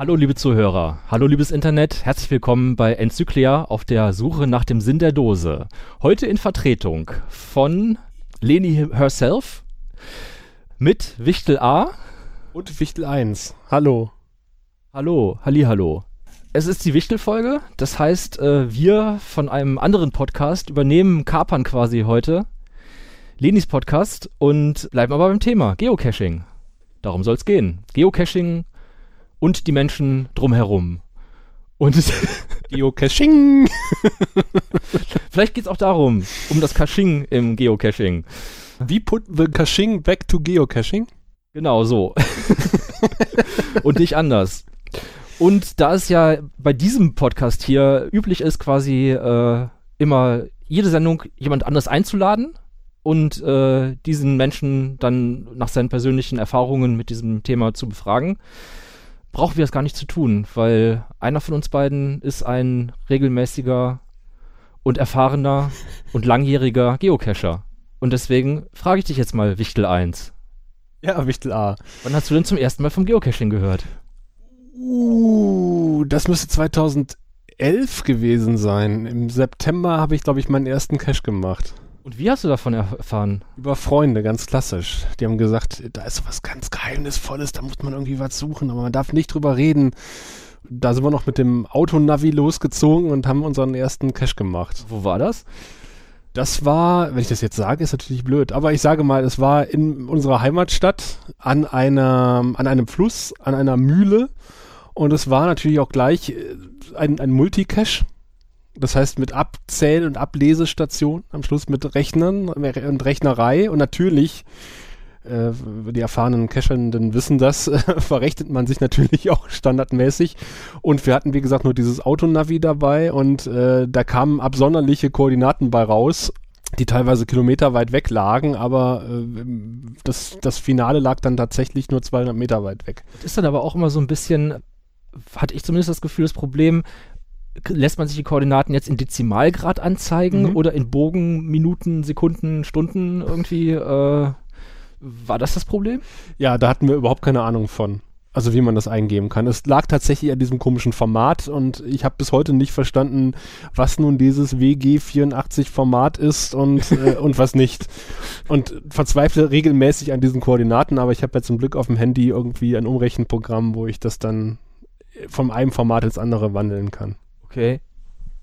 Hallo liebe Zuhörer, hallo liebes Internet, herzlich willkommen bei Enzyklia auf der Suche nach dem Sinn der Dose. Heute in Vertretung von Leni herself mit Wichtel A und Wichtel 1. Hallo. Hallo, halli hallo. Es ist die Wichtel-Folge, das heißt, äh, wir von einem anderen Podcast übernehmen Kapern quasi heute Lenis Podcast und bleiben aber beim Thema Geocaching. Darum soll es gehen. Geocaching und die Menschen drumherum. Und Geocaching. Vielleicht geht es auch darum, um das Caching im Geocaching. Wie put the Caching back to Geocaching? Genau so. und nicht anders. Und da es ja bei diesem Podcast hier üblich ist, quasi äh, immer jede Sendung jemand anders einzuladen und äh, diesen Menschen dann nach seinen persönlichen Erfahrungen mit diesem Thema zu befragen, brauchen wir das gar nicht zu tun, weil einer von uns beiden ist ein regelmäßiger und erfahrener und langjähriger Geocacher. Und deswegen frage ich dich jetzt mal, Wichtel 1. Ja, Wichtel A. Wann hast du denn zum ersten Mal vom Geocaching gehört? Uh, das müsste 2011 gewesen sein. Im September habe ich, glaube ich, meinen ersten Cache gemacht. Und wie hast du davon erfahren? Über Freunde, ganz klassisch. Die haben gesagt, da ist was ganz Geheimnisvolles, da muss man irgendwie was suchen, aber man darf nicht drüber reden. Da sind wir noch mit dem Autonavi losgezogen und haben unseren ersten Cache gemacht. Wo war das? Das war, wenn ich das jetzt sage, ist natürlich blöd, aber ich sage mal, es war in unserer Heimatstadt an einer, an einem Fluss, an einer Mühle und es war natürlich auch gleich äh, ein, ein Multicache das heißt mit Abzähl- und Ablesestation, am Schluss mit Rechnern und Rechnerei und natürlich äh, die erfahrenen Cachernden wissen das, verrechnet man sich natürlich auch standardmäßig. Und wir hatten, wie gesagt, nur dieses Autonavi dabei und äh, da kamen absonderliche Koordinaten bei raus, die teilweise kilometerweit weg lagen, aber äh, das, das Finale lag dann tatsächlich nur 200 Meter weit weg. Das ist dann aber auch immer so ein bisschen, hatte ich zumindest das Gefühl, das Problem, lässt man sich die Koordinaten jetzt in Dezimalgrad anzeigen mhm. oder in Bogen, Minuten, Sekunden, Stunden irgendwie? Äh, war das das Problem? Ja, da hatten wir überhaupt keine Ahnung von. Also wie man das eingeben kann. Es lag tatsächlich an diesem komischen Format und ich habe bis heute nicht verstanden, was nun dieses WG84-Format ist und, äh, und was nicht. Und verzweifle regelmäßig an diesen Koordinaten, aber ich habe ja zum Glück auf dem Handy irgendwie ein Umrechenprogramm, wo ich das dann von einem Format ins andere wandeln kann. Okay.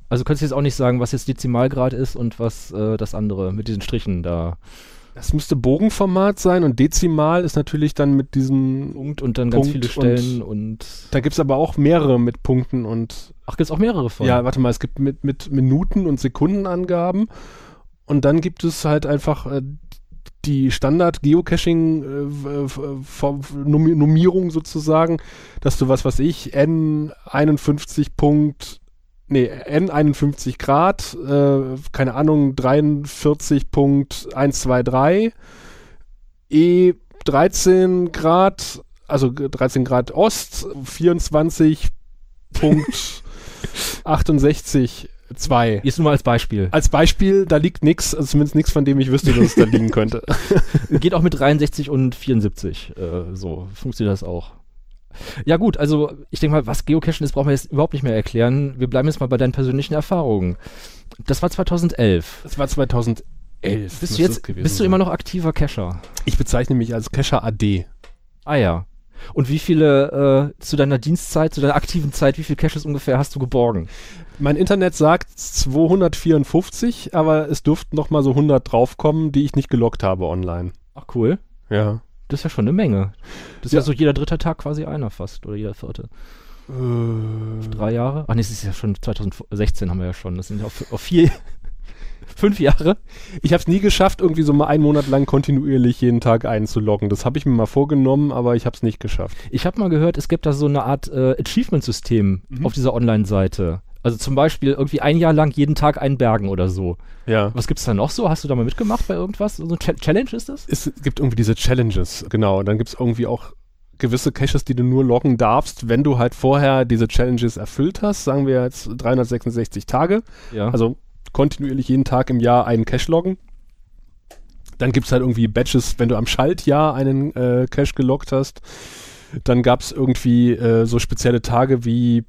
Also könntest du jetzt auch nicht sagen, was jetzt Dezimalgrad ist und was äh, das andere mit diesen Strichen da. Das müsste Bogenformat sein und Dezimal ist natürlich dann mit diesem Punkt und dann Punkt ganz viele Stellen und, und Da gibt es aber auch mehrere mit Punkten und. Ach, gibt es auch mehrere von? Ja, warte mal, es gibt mit, mit Minuten und Sekundenangaben und dann gibt es halt einfach äh, die Standard-Geocaching-Nummierung äh, sozusagen, dass du was, was ich, N51 Punkt nee, N51 Grad, äh, keine Ahnung, 43.123, E13 Grad, also 13 Grad Ost, 24.68 2. Jetzt nur mal als Beispiel. Als Beispiel, da liegt nichts, also zumindest nichts, von dem ich wüsste, dass es da liegen könnte. Geht auch mit 63 und 74. Äh, so funktioniert das auch. Ja gut, also ich denke mal, was Geocachen ist, brauchen wir jetzt überhaupt nicht mehr erklären. Wir bleiben jetzt mal bei deinen persönlichen Erfahrungen. Das war 2011. Das war 2011. Bist du jetzt, bist du immer noch aktiver Cacher? Ich bezeichne mich als Cacher AD. Ah ja. Und wie viele äh, zu deiner Dienstzeit, zu deiner aktiven Zeit, wie viele Caches ungefähr hast du geborgen? Mein Internet sagt 254, aber es dürften noch mal so 100 draufkommen, die ich nicht gelockt habe online. Ach cool. Ja. Das ist ja schon eine Menge. Das ist ja, ja so jeder dritte Tag quasi einer fast oder jeder vierte. Äh. Drei Jahre? Ach nee, das ist ja schon 2016 haben wir ja schon. Das sind ja auf, auf vier, fünf Jahre. Ich habe es nie geschafft, irgendwie so mal einen Monat lang kontinuierlich jeden Tag einzuloggen. Das habe ich mir mal vorgenommen, aber ich habe es nicht geschafft. Ich habe mal gehört, es gibt da so eine Art äh, Achievement-System mhm. auf dieser Online-Seite. Also zum Beispiel irgendwie ein Jahr lang jeden Tag einen Bergen oder so. Ja. Was gibt es da noch so? Hast du da mal mitgemacht bei irgendwas? So eine Ch Challenge ist das? Es gibt irgendwie diese Challenges, genau. Und dann gibt es irgendwie auch gewisse Caches, die du nur loggen darfst, wenn du halt vorher diese Challenges erfüllt hast. Sagen wir jetzt 366 Tage. Ja. Also kontinuierlich jeden Tag im Jahr einen Cache loggen. Dann gibt es halt irgendwie Batches, wenn du am Schaltjahr einen äh, Cache geloggt hast. Dann gab es irgendwie äh, so spezielle Tage wie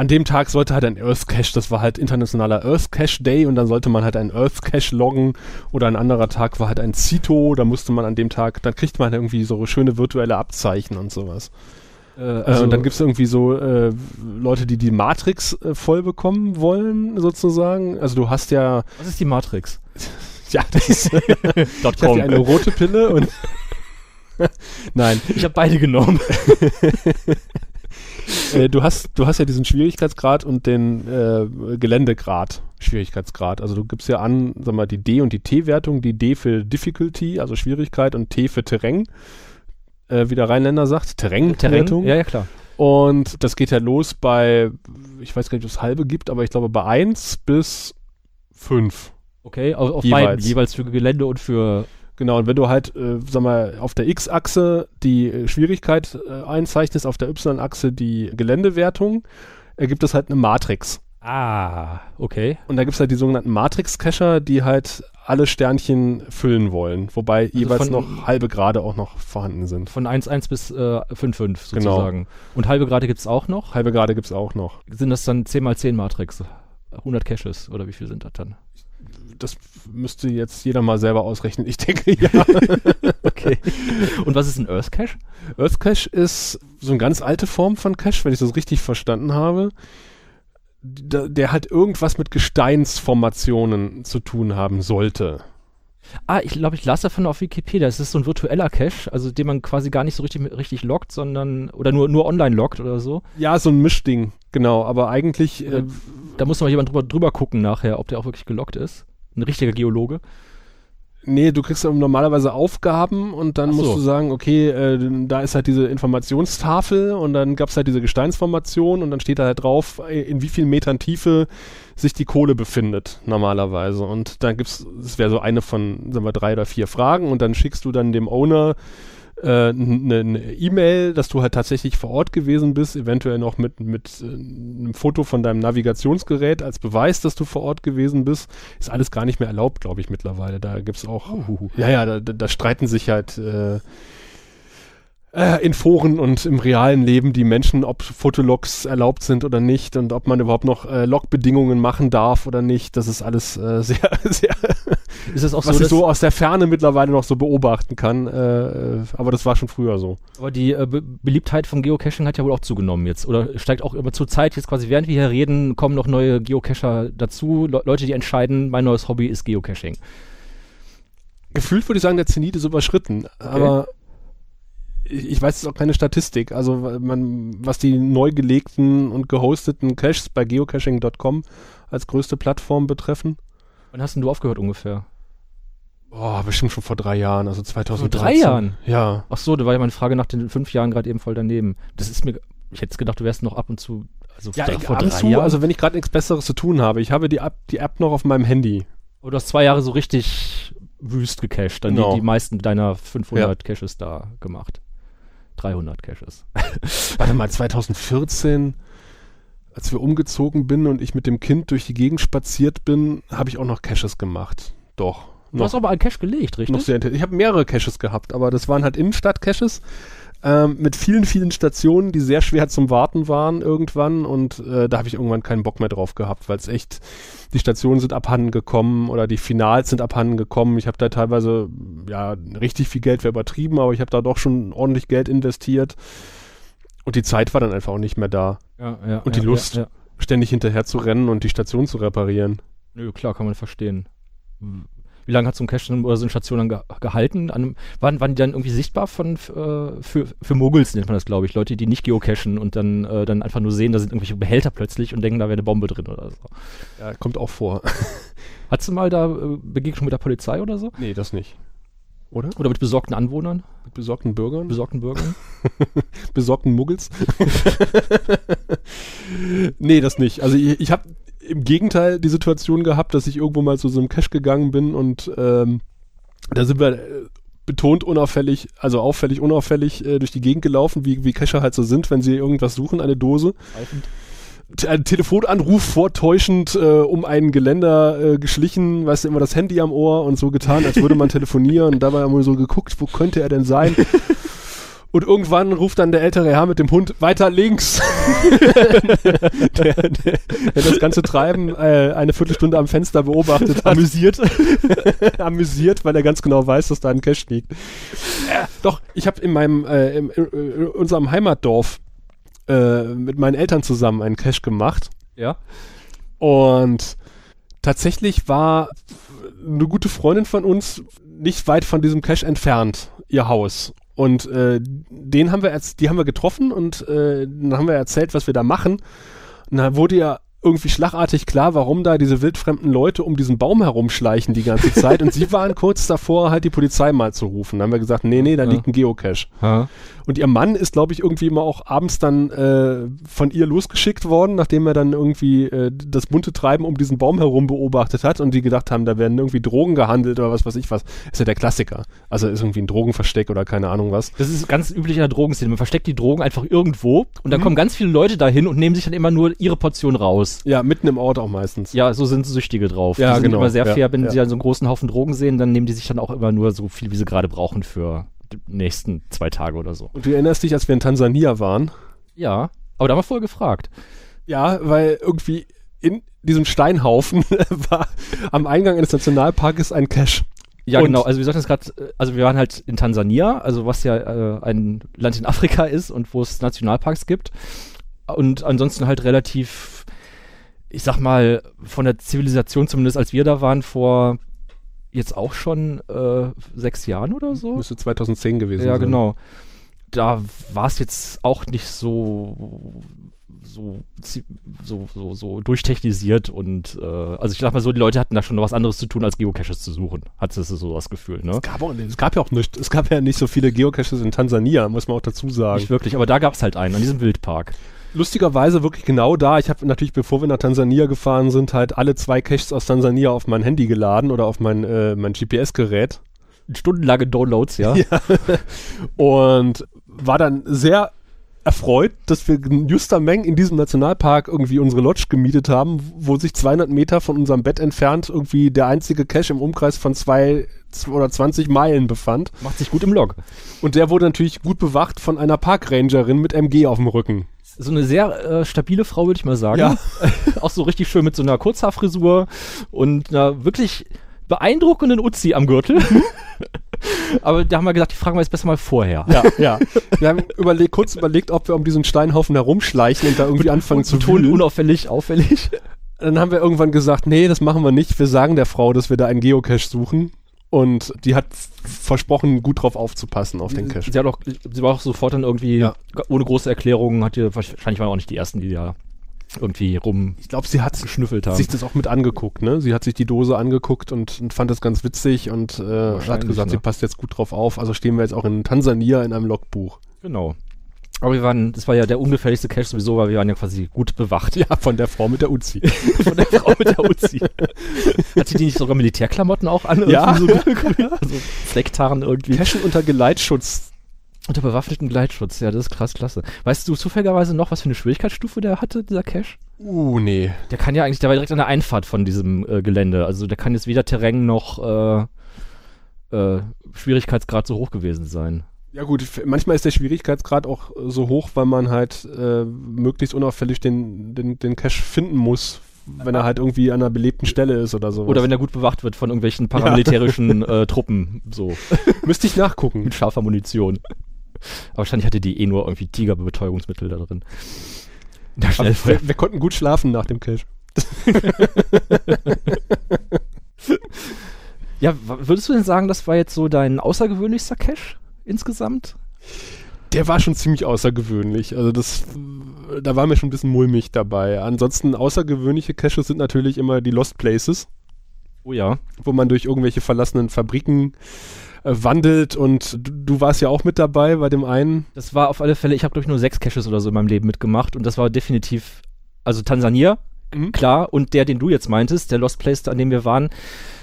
an dem Tag sollte halt ein Earth Cache, das war halt internationaler Earth Cache Day und dann sollte man halt einen Earth Cache loggen oder ein anderer Tag war halt ein Cito, da musste man an dem Tag, dann kriegt man irgendwie so schöne virtuelle Abzeichen und sowas. Äh, also und dann gibt es irgendwie so äh, Leute, die die Matrix äh, voll bekommen wollen, sozusagen. Also du hast ja. Was ist die Matrix? ja, das ist. ich habe eine rote Pille und. Nein. Ich habe beide genommen. äh, du, hast, du hast ja diesen Schwierigkeitsgrad und den äh, Geländegrad. Schwierigkeitsgrad. Also du gibst ja an, sag mal, die D- und die T-Wertung. Die D für Difficulty, also Schwierigkeit, und T für Terrain. Äh, wie der Rheinländer sagt, Terrain. Terrain, ja, ja, klar. Und das geht ja los bei, ich weiß gar nicht, ob es halbe gibt, aber ich glaube bei 1 bis 5. Okay, auf, auf jeweils. beiden, jeweils für Gelände und für Genau, und wenn du halt, äh, sag mal, auf der X-Achse die äh, Schwierigkeit äh, einzeichnest, auf der Y-Achse die Geländewertung, ergibt es halt eine Matrix. Ah, okay. Und da gibt es halt die sogenannten Matrix-Cacher, die halt alle Sternchen füllen wollen, wobei also jeweils noch halbe Grade auch noch vorhanden sind. Von 1,1 bis äh, 5,5 genau. sozusagen. Genau. Und halbe Grade gibt es auch noch? Halbe Grade gibt es auch noch. Sind das dann 10 mal 10 Matrix? 100 Caches oder wie viel sind das dann? Das müsste jetzt jeder mal selber ausrechnen. Ich denke ja. okay. Und was ist ein Earth Cache? Earth Cache ist so eine ganz alte Form von Cache, wenn ich das richtig verstanden habe. Der, der halt irgendwas mit Gesteinsformationen zu tun haben sollte. Ah, ich glaube, ich las davon auf Wikipedia. Es ist so ein virtueller Cache, also den man quasi gar nicht so richtig, richtig loggt, sondern oder nur, nur online loggt oder so. Ja, so ein Mischding, genau. Aber eigentlich. Äh, da muss mal jemand drüber, drüber gucken nachher, ob der auch wirklich geloggt ist ein richtiger Geologe? Nee, du kriegst normalerweise Aufgaben und dann so. musst du sagen, okay, äh, da ist halt diese Informationstafel und dann gab es halt diese Gesteinsformation und dann steht da halt drauf, in wie vielen Metern Tiefe sich die Kohle befindet, normalerweise. Und dann gibt's, das wäre so eine von, sagen wir, drei oder vier Fragen und dann schickst du dann dem Owner eine äh, E-Mail, dass du halt tatsächlich vor Ort gewesen bist, eventuell noch mit, mit äh, einem Foto von deinem Navigationsgerät als Beweis, dass du vor Ort gewesen bist, ist alles gar nicht mehr erlaubt, glaube ich, mittlerweile. Da gibt es auch, uh, ja, ja, da, da, streiten sich halt äh, äh, in Foren und im realen Leben die Menschen, ob Fotologs erlaubt sind oder nicht und ob man überhaupt noch äh, Logbedingungen machen darf oder nicht. Das ist alles äh, sehr, sehr, ist es auch was so, ich so aus der Ferne mittlerweile noch so beobachten kann. Äh, aber das war schon früher so. Aber die äh, Be Beliebtheit von Geocaching hat ja wohl auch zugenommen jetzt oder steigt auch immer zur Zeit jetzt quasi, während wir hier reden, kommen noch neue Geocacher dazu. Le Leute, die entscheiden, mein neues Hobby ist Geocaching. Gefühlt würde ich sagen, der Zenit ist überschritten. Okay. Aber ich weiß jetzt auch keine Statistik, also man, was die neu gelegten und gehosteten Caches bei geocaching.com als größte Plattform betreffen. Wann hast denn du aufgehört ungefähr? Boah, bestimmt schon vor drei Jahren, also 2013. Vor drei Jahren? Ja. Ach so, da war ja meine Frage nach den fünf Jahren gerade eben voll daneben. Das ist mir, ich hätte gedacht, du wärst noch ab und zu, also ja, vor ab drei zu, Jahren. Also wenn ich gerade nichts Besseres zu tun habe, ich habe die App, die App noch auf meinem Handy. Und du hast zwei Jahre so richtig wüst gecached, dann genau. die, die meisten deiner 500 ja. Caches da gemacht. 300 Caches. Warte mal, 2014, als wir umgezogen bin und ich mit dem Kind durch die Gegend spaziert bin, habe ich auch noch Caches gemacht. Doch. Du hast aber einen Cache gelegt, richtig? Noch sehr, ich habe mehrere Caches gehabt, aber das waren halt Innenstadt-Caches ähm, mit vielen, vielen Stationen, die sehr schwer zum Warten waren irgendwann und äh, da habe ich irgendwann keinen Bock mehr drauf gehabt, weil es echt, die Stationen sind abhanden gekommen oder die Finals sind abhanden gekommen. Ich habe da teilweise, ja, richtig viel Geld wäre übertrieben, aber ich habe da doch schon ordentlich Geld investiert und die Zeit war dann einfach auch nicht mehr da. Ja, ja, und die ja, Lust, ständig hinterher zu rennen und die Station zu reparieren. Nö, klar, kann man verstehen. Wie lange hat so ein Cache oder so eine Station dann ge gehalten? An, waren, waren die dann irgendwie sichtbar von, äh, für, für Moguls, nennt man das, glaube ich. Leute, die nicht geocachen und dann, äh, dann einfach nur sehen, da sind irgendwelche Behälter plötzlich und denken, da wäre eine Bombe drin oder so. Ja, kommt auch vor. Hattest du mal da äh, Begegnung mit der Polizei oder so? Nee, das nicht. Oder? Oder mit besorgten Anwohnern? Mit besorgten Bürgern? Besorgten Bürgern? besorgten Muggels? nee, das nicht. Also ich, ich habe im Gegenteil die Situation gehabt, dass ich irgendwo mal zu so einem Cache gegangen bin und ähm, da sind wir äh, betont unauffällig, also auffällig, unauffällig äh, durch die Gegend gelaufen, wie, wie Cacher halt so sind, wenn sie irgendwas suchen, eine Dose. Ein Telefonanruf vortäuschend äh, um einen Geländer äh, geschlichen, weißt du, immer das Handy am Ohr und so getan, als würde man telefonieren und dabei haben wir so geguckt, wo könnte er denn sein? Und irgendwann ruft dann der ältere Herr mit dem Hund weiter links. der, der, der das ganze Treiben äh, eine Viertelstunde am Fenster beobachtet hat. Amüsiert. Amüsiert, weil er ganz genau weiß, dass da ein Cash liegt. Äh, doch, ich habe in meinem, äh, in, in unserem Heimatdorf äh, mit meinen Eltern zusammen einen Cash gemacht. Ja. Und tatsächlich war eine gute Freundin von uns nicht weit von diesem Cache entfernt, ihr Haus. Und äh, den haben wir die haben wir getroffen und äh, dann haben wir erzählt, was wir da machen. Und da wurde ja irgendwie schlagartig klar, warum da diese wildfremden Leute um diesen Baum herumschleichen die ganze Zeit. und sie waren kurz davor, halt die Polizei mal zu rufen. Dann haben wir gesagt, nee, nee, da ja. liegt ein Geocache. Ja. Und ihr Mann ist, glaube ich, irgendwie immer auch abends dann äh, von ihr losgeschickt worden, nachdem er dann irgendwie äh, das bunte Treiben um diesen Baum herum beobachtet hat und die gedacht haben, da werden irgendwie Drogen gehandelt oder was weiß ich was. Ist ja der Klassiker. Also ist irgendwie ein Drogenversteck oder keine Ahnung was. Das ist ganz üblich in der Drogenszene. Man versteckt die Drogen einfach irgendwo und dann mhm. kommen ganz viele Leute dahin und nehmen sich dann immer nur ihre Portion raus. Ja, mitten im Ort auch meistens. Ja, so sind Süchtige drauf. Ja, die sind genau. immer sehr fair, wenn sie dann so einen großen Haufen Drogen sehen, dann nehmen die sich dann auch immer nur so viel, wie sie gerade brauchen für nächsten zwei Tage oder so. Und du erinnerst dich, als wir in Tansania waren? Ja, aber da haben wir vorher gefragt. Ja, weil irgendwie in diesem Steinhaufen war am Eingang eines Nationalparkes ein Cache. Ja, und genau. Also wir sagten es gerade, also wir waren halt in Tansania, also was ja äh, ein Land in Afrika ist und wo es Nationalparks gibt. Und ansonsten halt relativ, ich sag mal, von der Zivilisation zumindest, als wir da waren, vor jetzt auch schon äh, sechs Jahren oder so. Müsste 2010 gewesen ja, sein. Ja, genau. Da war es jetzt auch nicht so so, so, so, so durchtechnisiert und äh, also ich sag mal so, die Leute hatten da schon noch was anderes zu tun, als Geocaches zu suchen. Hat es so das Gefühl, ne? Es gab, auch, es gab ja auch nicht, es gab ja nicht so viele Geocaches in Tansania, muss man auch dazu sagen. Nicht wirklich, aber da gab es halt einen, an diesem Wildpark lustigerweise wirklich genau da. Ich habe natürlich, bevor wir nach Tansania gefahren sind, halt alle zwei Caches aus Tansania auf mein Handy geladen oder auf mein, äh, mein GPS-Gerät. Stundenlange Downloads, ja. ja. Und war dann sehr erfreut, dass wir juster Meng in diesem Nationalpark irgendwie unsere Lodge gemietet haben, wo sich 200 Meter von unserem Bett entfernt irgendwie der einzige Cache im Umkreis von zwei oder 20 Meilen befand. Macht sich gut im Log. Und der wurde natürlich gut bewacht von einer Parkrangerin mit MG auf dem Rücken. So eine sehr äh, stabile Frau, würde ich mal sagen. Ja. Auch so richtig schön mit so einer Kurzhaarfrisur und einer wirklich beeindruckenden Uzi am Gürtel. Aber da haben wir gesagt, die fragen wir jetzt besser mal vorher. Ja, ja. Wir haben überlegt, kurz überlegt, ob wir um diesen Steinhaufen herumschleichen und da irgendwie anfangen zu tun. Unauffällig, auffällig. Dann haben wir irgendwann gesagt, nee, das machen wir nicht. Wir sagen der Frau, dass wir da einen Geocache suchen. Und die hat versprochen, gut drauf aufzupassen auf den Cache. Sie, hat auch, sie war auch sofort dann irgendwie, ja. ohne große Erklärungen, hat die, wahrscheinlich waren auch nicht die ersten, die da irgendwie rum. Ich glaube, sie hat sich das auch mit angeguckt, ne? Sie hat sich die Dose angeguckt und, und fand das ganz witzig und äh, hat gesagt, ne? sie passt jetzt gut drauf auf. Also stehen wir jetzt auch in Tansania in einem Logbuch. Genau. Aber wir waren, das war ja der ungefährlichste Cache sowieso, weil wir waren ja quasi gut bewacht. Ja, von der Frau mit der Uzi. von der Frau mit der Uzi. Hat sie die nicht sogar Militärklamotten auch an? Ja. So, also Flecktarren irgendwie. Cachen unter Geleitschutz unter bewaffneten Gleitschutz, ja, das ist krass, klasse. Weißt du zufälligerweise noch, was für eine Schwierigkeitsstufe der hatte, dieser Cache? Uh, nee. Der kann ja eigentlich, der war direkt an der Einfahrt von diesem äh, Gelände. Also der kann jetzt weder Terrain noch äh, äh, Schwierigkeitsgrad so hoch gewesen sein. Ja gut, manchmal ist der Schwierigkeitsgrad auch so hoch, weil man halt äh, möglichst unauffällig den, den, den Cache finden muss, wenn er halt irgendwie an einer belebten Stelle ist oder so. Oder wenn er gut bewacht wird von irgendwelchen paramilitärischen ja. äh, Truppen. So. Müsste ich nachgucken. Mit scharfer Munition. Aber wahrscheinlich hatte die eh nur irgendwie Tigerbetäubungsmittel da drin. Da schnell wir, wir, konnten gut schlafen nach dem Cache. ja, würdest du denn sagen, das war jetzt so dein außergewöhnlichster Cache insgesamt? Der war schon ziemlich außergewöhnlich. Also das, da war mir schon ein bisschen mulmig dabei. Ansonsten außergewöhnliche Caches sind natürlich immer die Lost Places. Oh ja. Wo man durch irgendwelche verlassenen Fabriken wandelt und du, du, warst ja auch mit dabei bei dem einen. Das war auf alle Fälle, ich habe glaube ich nur sechs Caches oder so in meinem Leben mitgemacht und das war definitiv, also Tansania, mhm. klar, und der, den du jetzt meintest, der Lost Place, an dem wir waren,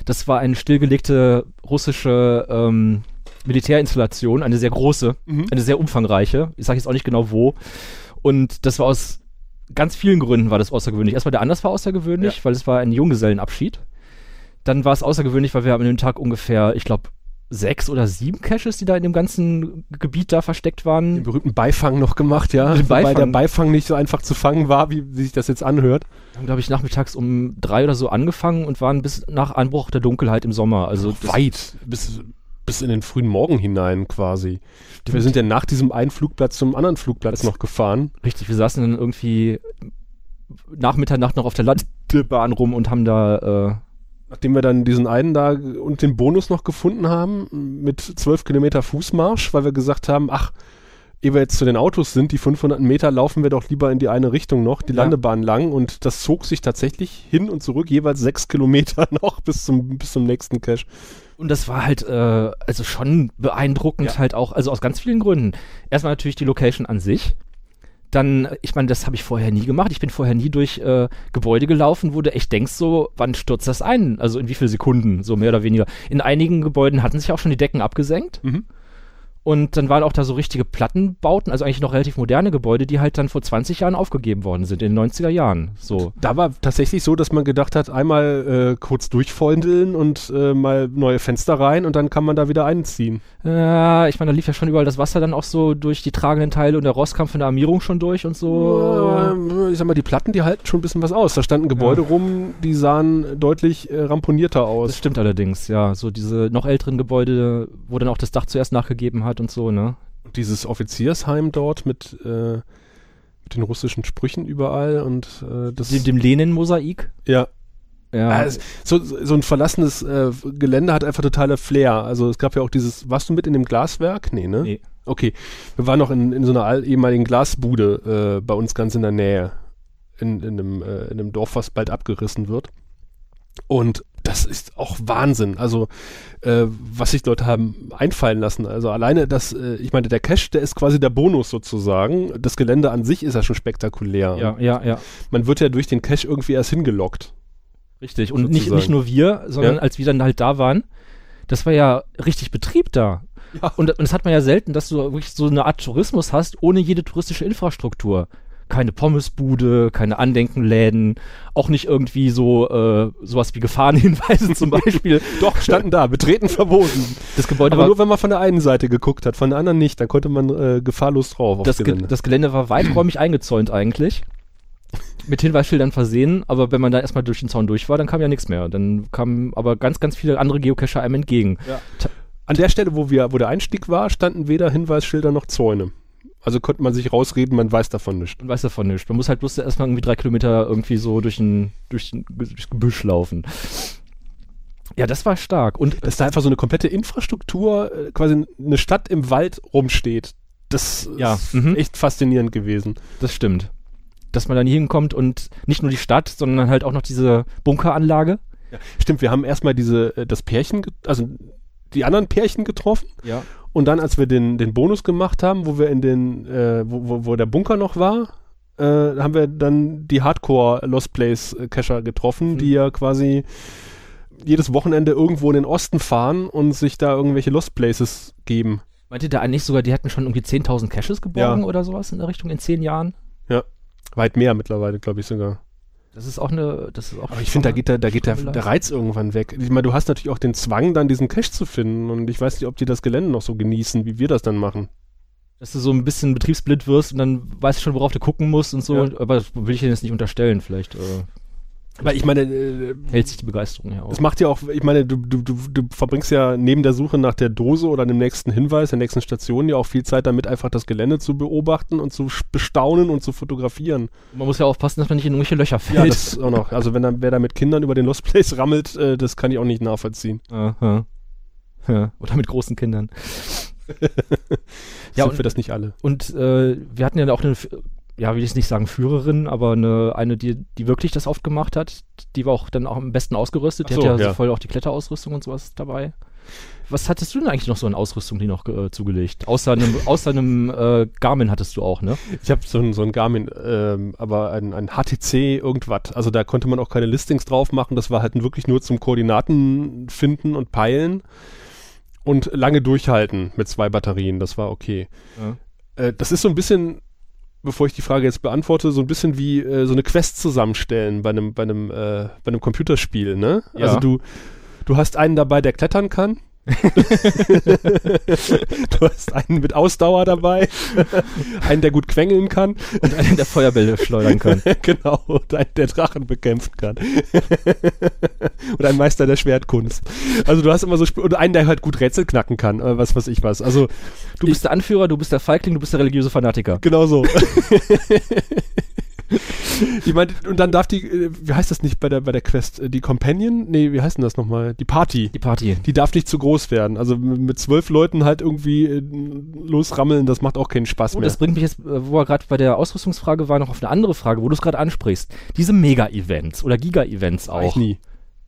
das war eine stillgelegte russische ähm, Militärinstallation, eine sehr große, mhm. eine sehr umfangreiche. Ich sage jetzt auch nicht genau wo. Und das war aus ganz vielen Gründen war das außergewöhnlich. Erstmal der Anlass war außergewöhnlich, ja. weil es war ein Junggesellenabschied. Dann war es außergewöhnlich, weil wir an dem Tag ungefähr, ich glaube, sechs oder sieben Caches, die da in dem ganzen Gebiet da versteckt waren. Den berühmten Beifang noch gemacht, ja. Beifang. der Beifang nicht so einfach zu fangen war, wie, wie sich das jetzt anhört. Wir haben, glaube ich, nachmittags um drei oder so angefangen und waren bis nach Anbruch der Dunkelheit im Sommer. Also das- Weit, bis, bis in den frühen Morgen hinein quasi. Wir sind ja nach diesem einen Flugplatz zum anderen Flugplatz noch gefahren. Richtig, wir saßen dann irgendwie nach Mitternacht noch auf der Landebahn rum und haben da, äh, Nachdem wir dann diesen einen da und den Bonus noch gefunden haben, mit 12 Kilometer Fußmarsch, weil wir gesagt haben, ach, ehe wir jetzt zu den Autos sind, die 500 Meter, laufen wir doch lieber in die eine Richtung noch, die Ja. Landebahn lang. Und das zog sich tatsächlich hin und zurück, jeweils sechs Kilometer noch bis zum, bis zum nächsten Cache. und das war halt, äh, also schon beeindruckend Ja. halt auch, also aus ganz vielen Gründen. Erstmal natürlich die Location an sich. Dann, ich meine, das habe ich vorher nie gemacht. Ich bin vorher nie durch äh, Gebäude gelaufen, wo du echt denkst, so, wann stürzt das ein? Also in wie viele Sekunden, so mehr oder weniger. In einigen Gebäuden hatten sich auch schon die Decken abgesenkt. Mhm. Und dann waren auch da so richtige Plattenbauten, also eigentlich noch relativ moderne Gebäude, die halt dann vor 20 Jahren aufgegeben worden sind, in den 90er Jahren. So. Da war tatsächlich so, dass man gedacht hat, einmal äh, kurz durchfeudeln und äh, mal neue Fenster rein und dann kann man da wieder einziehen. Ja, ich meine, da lief ja schon überall das Wasser dann auch so durch die tragenden Teile und der Rost kam von der Armierung schon durch und so. Äh, ich sag mal, die Platten, die halten schon ein bisschen was aus. Da standen Gebäude rum, die sahen deutlich äh, ramponierter Das aus. stimmt allerdings, ja. So diese noch älteren Gebäude, wo dann auch das Dach zuerst nachgegeben hat und so, ne? Und dieses Offiziersheim dort mit, äh, mit den russischen Sprüchen überall und äh, das. Dem, dem Lenin-Mosaik. ja. Ja. Es- so, so ein verlassenes äh, Gelände hat einfach totale Flair. Also es gab ja auch dieses, warst du mit in dem Glaswerk? Nee, ne? Nee. Okay. Wir waren noch in, in so einer ehemaligen Glasbude äh, bei uns ganz in der Nähe. In, in, einem, äh, in einem Dorf, was bald abgerissen wird. Und das ist auch Wahnsinn. Also, äh, was sich Leute haben einfallen lassen. Also alleine das, äh, ich meine, der Cache, der ist quasi der Bonus sozusagen. Das Gelände an sich ist ja schon spektakulär. ja, ja, ja. Man wird ja durch den Cache irgendwie erst hingelockt. Richtig. Und nicht, nicht nur wir, sondern Ja. als wir dann halt da waren, das war ja richtig Betrieb da. Ja. Und, und das hat man ja selten, dass du wirklich so eine Art Tourismus hast, ohne jede touristische Infrastruktur. Keine Pommesbude, keine Andenkenläden, auch nicht irgendwie so äh, sowas wie Gefahrenhinweise zum Beispiel. Doch, standen da, betreten verboten. Das Gebäude Aber war nur wenn man von der einen Seite geguckt hat, von der anderen nicht, dann konnte man äh, gefahrlos drauf das, Ge Gelände. das Gelände war weiträumig eingezäunt eigentlich. Mit Hinweisschildern versehen, aber wenn man da erstmal durch den Zaun durch war, dann kam ja nichts mehr. Dann kamen aber ganz, ganz viele andere Geocacher einem entgegen. An der Stelle, wo, wir, wo der Einstieg war, standen weder Hinweisschilder noch Zäune. Also konnte man sich rausreden, man weiß davon nichts. Man weiß davon nichts. Man muss halt bloß erstmal irgendwie drei Kilometer irgendwie so durch ein, durch ein durchs Gebüsch laufen. Ja, das war stark. Und Dass da einfach so eine komplette Infrastruktur, äh, quasi eine Stadt im Wald rumsteht, das Ja, ist mhm. echt faszinierend gewesen. das stimmt. Dass man dann hier hinkommt und nicht nur die Stadt, sondern halt auch noch diese Bunkeranlage. Stimmt, wir haben erstmal diese, äh, das Pärchen, also die anderen Pärchen getroffen Ja. Und dann, als wir den, den Bonus gemacht haben, wo wir in den, äh, wo, wo, wo der Bunker noch war, äh, haben wir dann die Hardcore Lost Place äh, Cacher getroffen, Mhm. die ja quasi jedes Wochenende irgendwo in den Osten fahren und sich da irgendwelche Lost Places geben. Meinte der eigentlich sogar, die hätten schon irgendwie 10.000 Caches geborgen Ja. oder sowas in der Richtung in zehn Jahren? Weit mehr mittlerweile, glaube ich sogar. Das ist auch eine, das ist auch. Aber ich finde, da geht, der, da geht der, der Reiz irgendwann weg. Ich meine, du hast natürlich auch den Zwang, dann diesen Cache zu finden und ich weiß nicht, ob die das Gelände noch so genießen, wie wir das dann machen. dass du so ein bisschen betriebsblind wirst und dann weißt du schon, worauf du gucken musst und so. Ja. Aber das will ich dir jetzt nicht unterstellen. Vielleicht äh, Weil ich meine, äh, hält sich die Begeisterung ja auch. Es macht ja auch, ich meine, du, du, du, du verbringst ja neben der Suche nach der Dose oder dem nächsten Hinweis, der nächsten Station ja auch viel Zeit damit, einfach das Gelände zu beobachten und zu bestaunen und zu fotografieren. Man muss ja aufpassen, dass man nicht in irgendwelche Löcher Ja, fällt. das auch noch. Also wenn da, wer da mit Kindern über den Lost Place rammelt, äh, das kann ich auch nicht nachvollziehen. Aha. Ja, oder mit großen Kindern. Ja, Sind und- wir das nicht alle? Und äh, wir hatten ja auch eine, ja, will ich nicht sagen Führerin, aber eine, eine die, die wirklich das oft gemacht hat. Die war auch dann auch am besten ausgerüstet. Die so, hat ja, ja. so voll auch die Kletterausrüstung und sowas dabei. Was hattest du denn eigentlich noch so an Ausrüstung, die noch äh, zugelegt? Außer einem, außer einem äh, Garmin hattest du auch, ne? Ich habe so ein, so ein Garmin, ähm, aber ein, ein HTC irgendwas. Also da konnte man auch keine Listings drauf machen. Das war halt wirklich nur zum Koordinaten finden und peilen und lange durchhalten mit zwei Batterien. Das war okay. Ja. Äh, das ist so ein bisschen, bevor ich die Frage jetzt beantworte, so ein bisschen wie äh, so eine Quest zusammenstellen bei einem, bei einem, äh, bei einem Computerspiel, ne? Ja. Also du, du hast einen dabei, der klettern kann. du hast einen mit Ausdauer dabei, einen, der gut quengeln kann. Und einen, der Feuerbälle schleudern kann. genau, und einen, der Drachen bekämpfen kann. und ein Meister der Schwertkunst. Also du hast immer so, Sp und einen, der halt gut Rätsel knacken kann, äh, was weiß ich was. Also Du bist der Anführer, du bist der Feigling, du bist der religiöse Fanatiker. Genau so. ich meine, und dann darf die, äh, wie heißt das nicht bei der, bei der Quest? Äh, Die Companion? Nee, wie heißt denn das nochmal? Die Party. Die Party. Die darf nicht zu groß werden. Also mit zwölf Leuten halt irgendwie äh, losrammeln, das macht auch keinen Spaß Und mehr. das bringt mich jetzt, wo er gerade bei der Ausrüstungsfrage war, noch auf eine andere Frage, wo du es gerade ansprichst. Diese Mega-Events oder Giga-Events War ich auch. nie.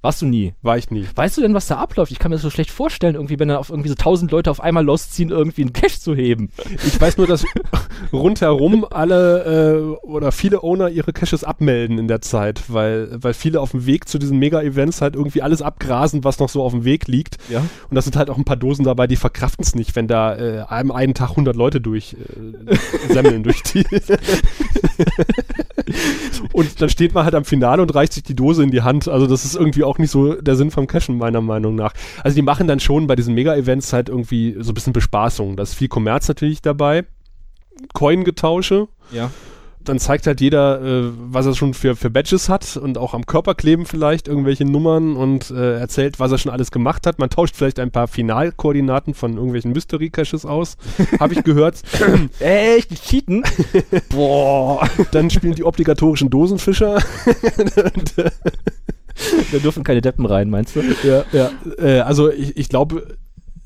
Warst du nie? War ich nie. Weißt du denn, was da abläuft? Ich kann mir das so schlecht vorstellen, irgendwie, wenn da auf irgendwie so tausend Leute auf einmal losziehen, irgendwie einen Cash zu heben. Ich weiß nur, dass rundherum alle äh, oder viele Owner ihre Caches abmelden in der Zeit, weil, weil viele auf dem Weg zu diesen Mega-Events halt irgendwie alles abgrasen, was noch so auf dem Weg liegt. Ja. Und das sind halt auch ein paar Dosen dabei, die verkraften es nicht, wenn da äh, einem einen Tag 100 Leute durch äh, semmeln durch die. und dann steht man halt am Finale und reicht sich die Dose in die Hand. Also das ist irgendwie auch nicht so der Sinn vom Cashen, meiner Meinung nach. Also die machen dann schon bei diesen Mega-Events halt irgendwie so ein bisschen Bespaßung. Da ist viel Kommerz natürlich dabei. Coin-Getausche. Ja. Dann zeigt halt jeder, äh, was er schon für, für Badges hat und auch am Körper kleben vielleicht irgendwelche Nummern und äh, erzählt, was er schon alles gemacht hat. Man tauscht vielleicht ein paar Finalkoordinaten von irgendwelchen Mystery-Caches aus, habe ich gehört. Echt? Die cheaten? Boah. Dann spielen die obligatorischen Dosenfischer. und, äh, Da dürfen keine Deppen rein, meinst du? ja, ja. Äh, also ich, ich glaube,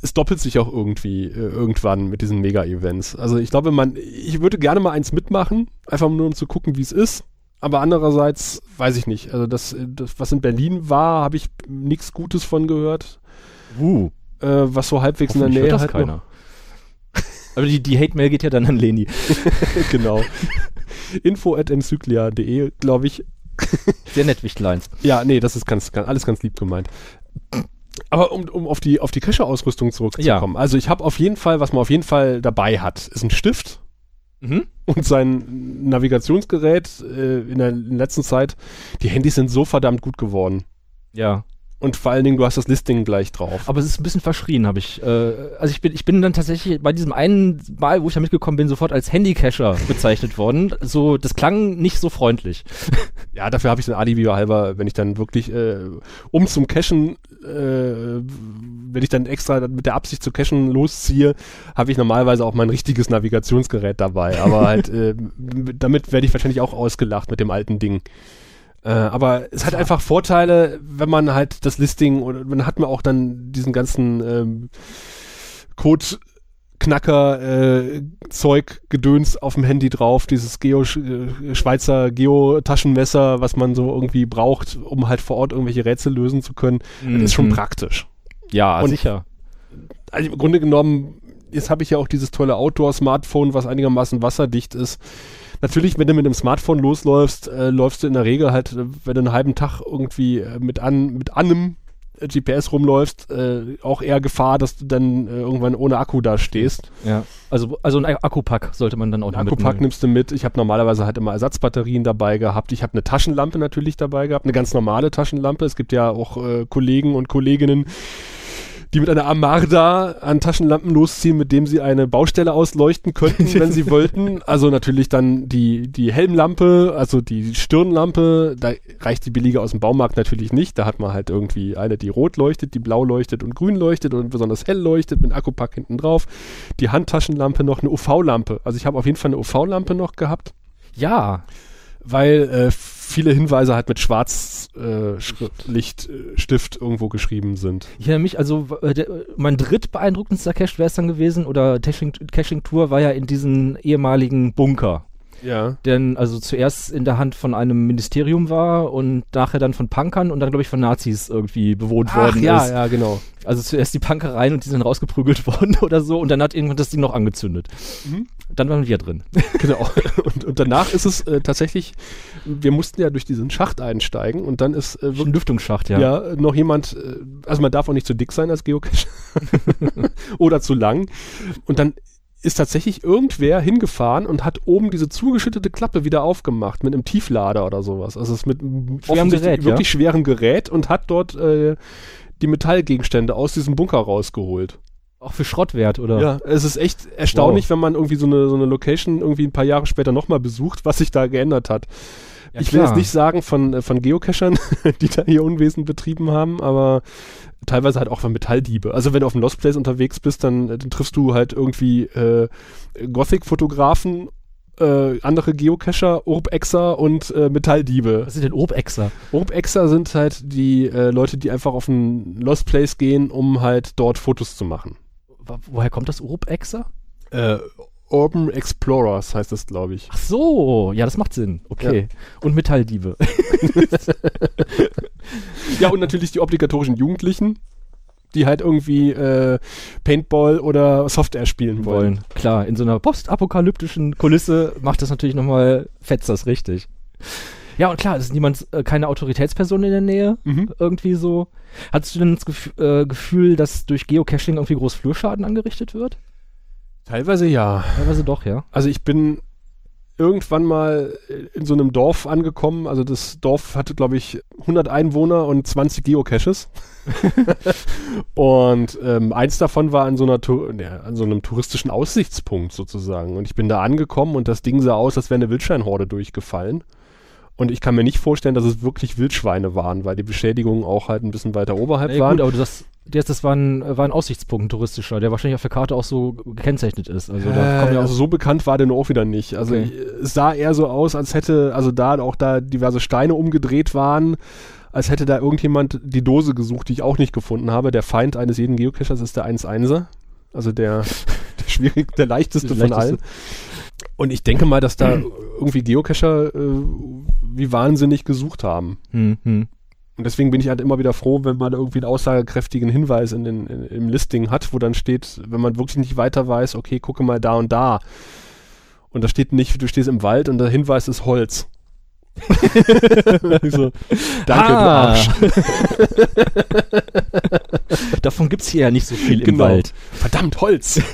es doppelt sich auch irgendwie äh, irgendwann mit diesen Mega-Events. Also ich glaube, man, ich würde gerne mal eins mitmachen, einfach nur um zu gucken, wie es ist. Aber andererseits weiß ich nicht. Also das, das was in Berlin war, habe ich nichts Gutes von gehört. Uh. Äh, was so halbwegs in der Nähe hört das halt keiner. Aber die, die Hate-Mail geht ja dann an Leni. genau. Info at enzyklia.de, glaube ich. Sehr nett, Wichtleins. Ja, nee, das ist ganz, ganz alles ganz lieb gemeint. Aber um, um auf die, auf die Cache-Ausrüstung zurückzukommen. Also ich habe auf jeden Fall, was man auf jeden Fall dabei hat, ist ein Stift Mhm. und sein Navigationsgerät äh, in der in letzten Zeit. Die Handys sind so verdammt gut geworden. Ja. Und vor allen Dingen, du hast das Listing gleich drauf. Aber es ist ein bisschen verschrien, habe ich. Äh, also ich bin, ich bin dann tatsächlich bei diesem einen Mal, wo ich da mitgekommen bin, sofort als Handycacher bezeichnet worden. So, das klang nicht so freundlich. Ja, dafür habe ich den Alibi halber, wenn ich dann wirklich, äh, um zum Cachen, äh, wenn ich dann extra mit der Absicht zu cachen losziehe, habe ich normalerweise auch mein richtiges Navigationsgerät dabei. Aber halt, äh, damit werde ich wahrscheinlich auch ausgelacht mit dem alten Ding. Äh, aber es hat einfach Vorteile, wenn man halt das Listing oder man hat man auch dann diesen ganzen ähm, Code Knacker äh, Zeug Gedöns auf dem Handy drauf, dieses Geo äh, Schweizer Geo Taschenmesser, was man so irgendwie braucht, um halt vor Ort irgendwelche Rätsel lösen zu können. Das ist schon Mhm. praktisch. Ja, Und- sicher. Also im Grunde genommen, jetzt habe ich ja auch dieses tolle Outdoor-Smartphone, was einigermaßen wasserdicht ist. Natürlich, wenn du mit einem Smartphone losläufst, äh, läufst du in der Regel halt, wenn du einen halben Tag irgendwie äh, mit an mit einem äh, GPS rumläufst, äh, auch eher Gefahr, dass du dann äh, irgendwann ohne Akku da stehst. Ja. Also, also ein Akkupack sollte man dann auch noch Akkupack mitnehmen. nimmst du mit. Ich habe normalerweise halt immer Ersatzbatterien dabei gehabt. Ich habe eine Taschenlampe natürlich dabei gehabt, eine ganz normale Taschenlampe. Es gibt ja auch äh, Kollegen und Kolleginnen, die mit einer Amarda an Taschenlampen losziehen, mit dem sie eine Baustelle ausleuchten könnten, wenn sie wollten. Also natürlich dann die, die Helmlampe, also die Stirnlampe, da reicht die billige aus dem Baumarkt natürlich nicht. Da hat man halt irgendwie eine, die rot leuchtet, die blau leuchtet und grün leuchtet und besonders hell leuchtet mit Akkupack hinten drauf. Die Handtaschenlampe noch eine UV-Lampe. Also ich habe auf jeden Fall eine UV-Lampe noch gehabt Ja. weil äh, viele Hinweise halt mit Schwarzlichtstift irgendwo geschrieben sind. Ich erinnere mich, also äh, der, mein drittbeeindruckendster Cache wäre es dann gewesen, oder Caching- Caching-Tour war ja in diesen ehemaligen Bunker. Ja. denn also zuerst in der Hand von einem Ministerium war und nachher dann von Punkern und dann glaube ich von Nazis irgendwie bewohnt worden ja, ist. ja, genau. Also zuerst die Punker rein und die sind rausgeprügelt worden oder so und dann hat irgendwann das Ding noch angezündet. Mhm. Dann waren wir drin. genau. Und, und danach ist es äh, tatsächlich, wir mussten ja durch diesen Schacht einsteigen und dann ist äh, Ein Lüftungsschacht, ja. ja. noch jemand, äh, also man darf auch nicht zu dick sein als Geocacher oder zu lang. Und dann ist tatsächlich irgendwer hingefahren und hat oben diese zugeschüttete Klappe wieder aufgemacht mit einem Tieflader oder sowas. Also es ist mit einem Gerät, ja? wirklich schwerem Gerät und hat dort äh, die Metallgegenstände aus diesem Bunker rausgeholt. Auch für Schrottwert, oder? Ja, es ist echt erstaunlich, wenn man irgendwie so eine, so eine Location irgendwie ein paar Jahre später nochmal besucht, was sich da geändert hat. Ja, ich will jetzt nicht sagen von, äh, von Geocachern, die da ihr Unwesen betrieben haben, aber teilweise halt auch von Metalldiebe. Also wenn du auf dem Lost Place unterwegs bist, dann, äh, dann triffst du halt irgendwie äh, Gothic-Fotografen, äh, andere Geocacher, Urbexer und äh, Metalldiebe. Was sind denn Obexer? Urbexer sind halt die äh, Leute, die einfach auf ein Lost Place gehen, um halt dort Fotos zu machen. Wo- Woher kommt das Obexer? Äh, Urban Explorers heißt das, glaube ich. Ach so, ja, das macht Sinn. Okay. Und Metalldiebe. Ja, und natürlich die obligatorischen Jugendlichen, die halt irgendwie äh, Paintball oder Software spielen wollen. wollen. Klar, in so einer postapokalyptischen Kulisse macht das natürlich nochmal, fetzt das richtig. Ja, und klar, es ist niemand, äh, keine Autoritätsperson in der Nähe, Mhm. irgendwie so. Hattest du denn das Gef äh, Gefühl, dass durch Geocaching irgendwie groß Flurschaden angerichtet wird? Teilweise ja. Teilweise doch, ja. Also ich bin irgendwann mal in so einem Dorf angekommen. Also das Dorf hatte, glaube ich, 100 Einwohner und 20 Geocaches. und ähm, eins davon war an so, einer ja, an so einem touristischen Aussichtspunkt sozusagen. Und ich bin da angekommen und das Ding sah aus, als wäre eine Wildschweinhorde durchgefallen. Und ich kann mir nicht vorstellen, dass es wirklich Wildschweine waren, weil die Beschädigungen auch halt ein bisschen weiter oberhalb Ja, waren. gut, aber das, das, das war, ein, war ein Aussichtspunkt, ein touristischer, der wahrscheinlich auf der Karte auch so gekennzeichnet ist. Also Äh, ja auch also so bekannt war der nur auch wieder nicht. Also Okay. es sah eher so aus, als hätte, also da auch da diverse Steine umgedreht waren, als hätte da irgendjemand die Dose gesucht, die ich auch nicht gefunden habe. Der Feind eines jeden Geocachers ist der 1-1er. Also der, der schwierig, der leichteste Der von leichteste. allen. Und ich denke mal, dass da irgendwie Geocacher äh, wie wahnsinnig gesucht haben. Hm, hm. Und deswegen bin ich halt immer wieder froh, wenn man irgendwie einen aussagekräftigen Hinweis in den, in, im Listing hat, wo dann steht, wenn man wirklich nicht weiter weiß, okay, gucke mal da und da. Und da steht nicht, du stehst im Wald und der Hinweis ist Holz. So, danke, Ah. Arsch. Davon gibt's hier ja nicht so viel im Genau. Wald. Verdammt, Holz.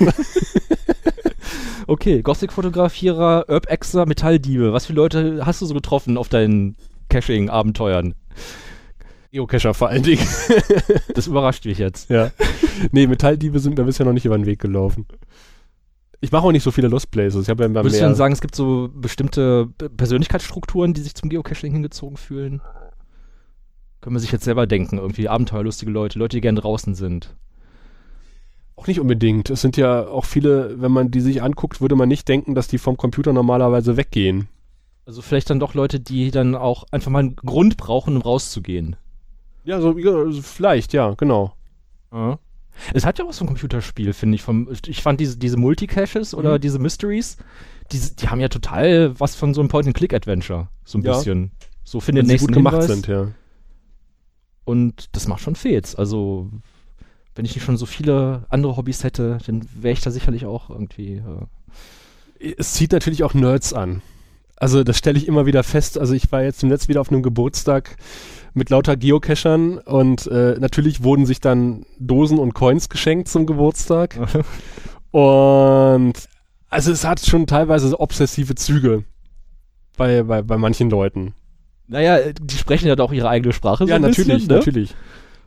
Okay, Gothic-Fotografierer, Urbexer, Metalldiebe. Was für Leute hast du so getroffen auf deinen Caching-Abenteuern? Geocacher vor allen Dingen. Das überrascht mich jetzt. ja. Nee, Metalldiebe sind mir bisher noch nicht über den Weg gelaufen. Ich mache auch nicht so viele Lost Places. Ich habe ja immer Würdest du mehr. denn sagen, es gibt so bestimmte Persönlichkeitsstrukturen, die sich zum Geocaching hingezogen fühlen? Können wir sich jetzt selber denken, irgendwie abenteuerlustige Leute, Leute, die gern draußen sind. Auch nicht unbedingt. Es sind ja auch viele, wenn man die sich anguckt, würde man nicht denken, dass die vom Computer normalerweise weggehen. Also vielleicht dann doch Leute, die dann auch einfach mal einen Grund brauchen, um rauszugehen. Ja, so ja, vielleicht, ja, genau. Es hat ja was vom Computerspiel, finde ich. Vom, ich fand diese, diese Multicaches oder Mhm. diese Mysteries, die, die haben ja total was von so einem Point-and-Click-Adventure. So ein Ja. bisschen. So finde nächsten gut gemacht Hinweis. sind, ja. Und das macht schon Fets. Also, wenn ich nicht schon so viele andere Hobbys hätte, dann wäre ich da sicherlich auch irgendwie. Äh, Es zieht natürlich auch Nerds an. Also das stelle ich immer wieder fest. Also ich war jetzt zuletzt wieder auf einem Geburtstag mit lauter Geocachern und äh, natürlich wurden sich dann Dosen und Coins geschenkt zum Geburtstag. Und also es hat schon teilweise so obsessive Züge bei, bei, bei manchen Leuten. naja, die sprechen ja doch ihre eigene Sprache. so ja, ein natürlich, bisschen, ne? natürlich.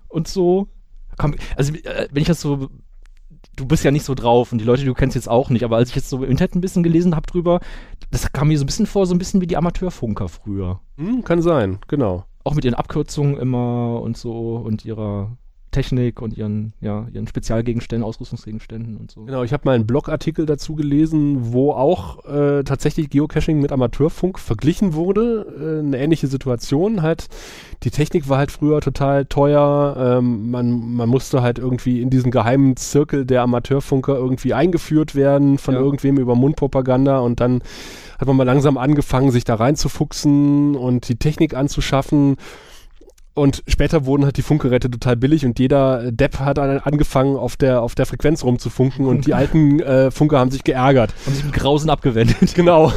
Und so. Komm, also, äh, wenn ich das so. Du bist ja nicht so drauf und die Leute, die du kennst jetzt auch nicht, aber als ich jetzt so im Internet ein bisschen gelesen habe drüber, das kam mir so ein bisschen vor, so ein bisschen wie die Amateurfunker früher. Hm, kann sein, genau. Auch mit ihren Abkürzungen immer und so und ihrer Technik und ihren, ja, ihren Spezialgegenständen, Ausrüstungsgegenständen und so. Genau, ich habe mal einen Blogartikel dazu gelesen, wo auch äh, tatsächlich Geocaching mit Amateurfunk verglichen wurde. Äh, eine ähnliche Situation halt. Die Technik war halt früher total teuer. Ähm, man, man musste halt irgendwie in diesen geheimen Zirkel der Amateurfunker irgendwie eingeführt werden von Ja. irgendwem über Mundpropaganda und dann hat man mal langsam angefangen, sich da reinzufuchsen und die Technik anzuschaffen. Und später wurden halt die Funkgeräte total billig und jeder Depp hat an- angefangen, auf der, auf der Frequenz rumzufunken und die alten äh, Funker haben sich geärgert. Haben sich mit Grausen abgewendet. Genau.